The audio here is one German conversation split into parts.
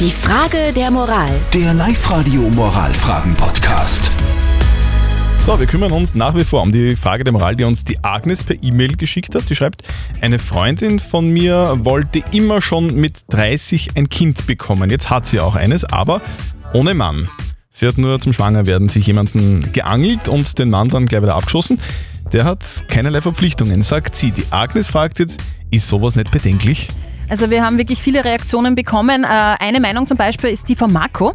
Die Frage der Moral. Der Live-Radio Moralfragen-Podcast. So, wir kümmern uns nach wie vor um die Frage der Moral, die uns die Agnes per E-Mail geschickt hat. Sie schreibt, eine Freundin von mir wollte immer schon mit 30 ein Kind bekommen. Jetzt hat sie auch eines, aber ohne Mann. Sie hat nur zum Schwangerwerden sich jemanden geangelt und den Mann dann gleich wieder abgeschossen. Der hat keinerlei Verpflichtungen, sagt sie. Die Agnes fragt jetzt, ist sowas nicht bedenklich? Also wir haben wirklich viele Reaktionen bekommen. Äh, Eine Meinung zum Beispiel ist die von Marco.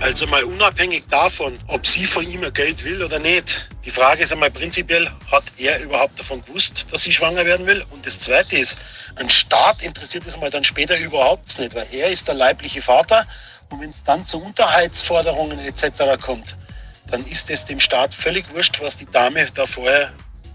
Also mal unabhängig davon, ob sie von ihm Geld will oder nicht. Die Frage ist einmal prinzipiell, hat er überhaupt davon gewusst, dass sie schwanger werden will? Und das Zweite ist, ein Staat interessiert es mal dann später überhaupt nicht, weil er ist der leibliche Vater und wenn es dann zu Unterhaltsforderungen etc. kommt, dann ist es dem Staat völlig wurscht, was die Dame da vorher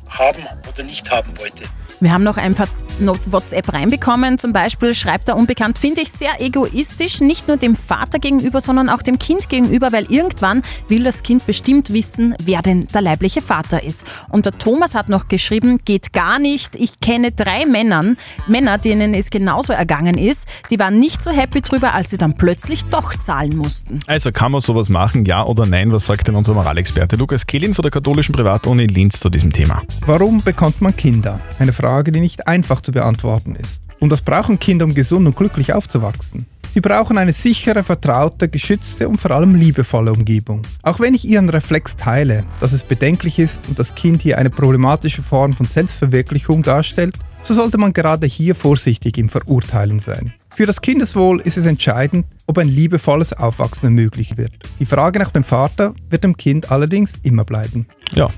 haben oder nicht haben wollte. Wir haben noch ein paar WhatsApp reinbekommen. Zum Beispiel schreibt er unbekannt, finde ich sehr egoistisch, nicht nur dem Vater gegenüber, sondern auch dem Kind gegenüber, weil irgendwann will das Kind bestimmt wissen, wer denn der leibliche Vater ist. Und der Thomas hat noch geschrieben, geht gar nicht. Ich kenne drei Männern, Männer, denen es genauso ergangen ist, die waren nicht so happy drüber, als sie dann plötzlich doch zahlen mussten. Also kann man sowas machen, ja oder nein? Was sagt denn unser Moralexperte Lukas Kehlin von der katholischen Privatuni in Linz zu diesem Thema? Warum bekommt man Kinder? Eine Frage, die nicht einfach zu beantworten ist. Und das brauchen Kinder, um gesund und glücklich aufzuwachsen. Sie brauchen eine sichere, vertraute, geschützte und vor allem liebevolle Umgebung. Auch wenn ich Ihren Reflex teile, dass es bedenklich ist und das Kind hier eine problematische Form von Selbstverwirklichung darstellt, so sollte man gerade hier vorsichtig im Verurteilen sein. Für das Kindeswohl ist es entscheidend, ob ein liebevolles Aufwachsen ermöglicht wird. Die Frage nach dem Vater wird dem Kind allerdings immer bleiben. Ja.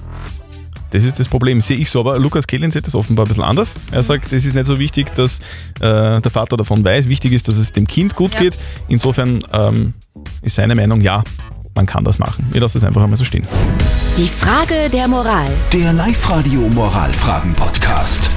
Das ist das Problem, sehe ich so. Aber Lukas Kehlin sieht das offenbar ein bisschen anders. Er sagt, es ist nicht so wichtig, dass äh, der Vater davon weiß. Wichtig ist, dass es dem Kind gut Ja. geht. Insofern ähm, ist seine Meinung, ja, man kann das machen. Wir lassen das einfach einmal so stehen. Die Frage der Moral. Der Live-Radio Moralfragen-Podcast.